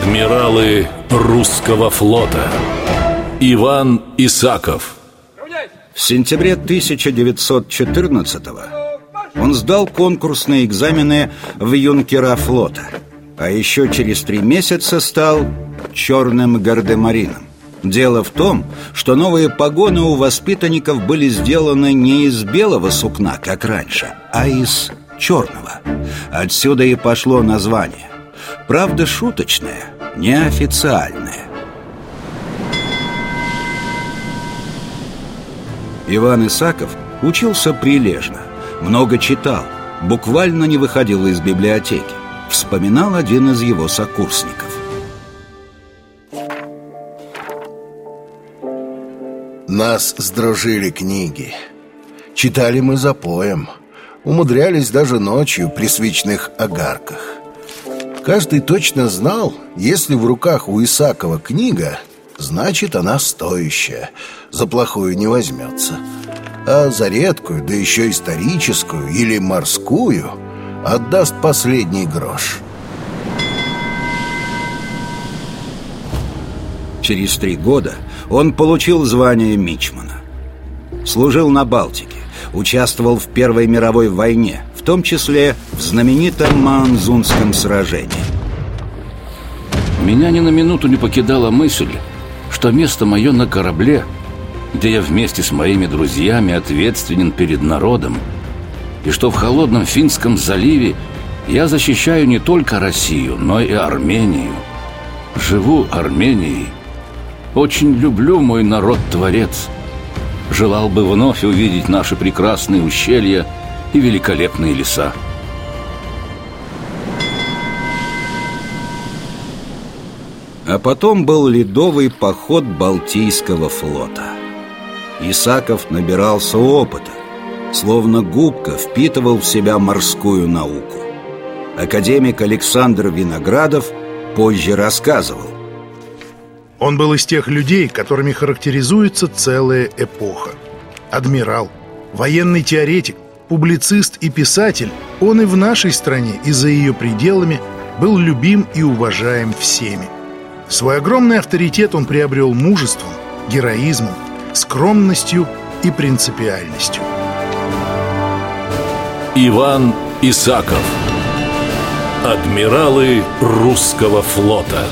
Адмиралы русского флота. Иван Исаков. В сентябре 1914-го он сдал конкурсные экзамены в юнкера флота А еще через три месяца стал черным гардемарином. Дело в том, что новые погоны у воспитанников были сделаны не из белого сукна, как раньше, а из черного. Отсюда и пошло название. Правда шуточное, неофициальное Иван Исаков учился прилежно, много читал, буквально не выходил из библиотеки. Вспоминал один из его сокурсников. Нас сдружили книги. Читали мы за поем. Умудрялись даже ночью при свечных огарках. Каждый точно знал, если в руках у Исакова книга, значит она стоящая, за плохую не возьмется. А за редкую, да еще историческую или морскую, отдаст последний грош. Через три года он получил звание мичмана. Служил на Балтике, участвовал в Первой мировой войне, том числе в знаменитом Манзунском сражении. Меня ни на минуту не покидала мысль, что место мое на корабле, где я вместе с моими друзьями ответственен перед народом, и что в холодном Финском заливе я защищаю не только Россию, но и Армению. Живу Арменией. Очень люблю мой народ-творец. Желал бы вновь увидеть наши прекрасные ущелья и великолепные леса. А потом был ледовый поход Балтийского флота. Исаков набирался опыта, словно губка впитывал в себя морскую науку. Академик Александр Виноградов позже рассказывал. Он был из тех людей, которыми характеризуется целая эпоха. Адмирал, военный теоретик, публицист и писатель, он и в нашей стране, и за ее пределами был любим и уважаем всеми. Свой огромный авторитет он приобрел мужеством, героизмом, скромностью и принципиальностью. Иван Исаков Адмиралы русского флота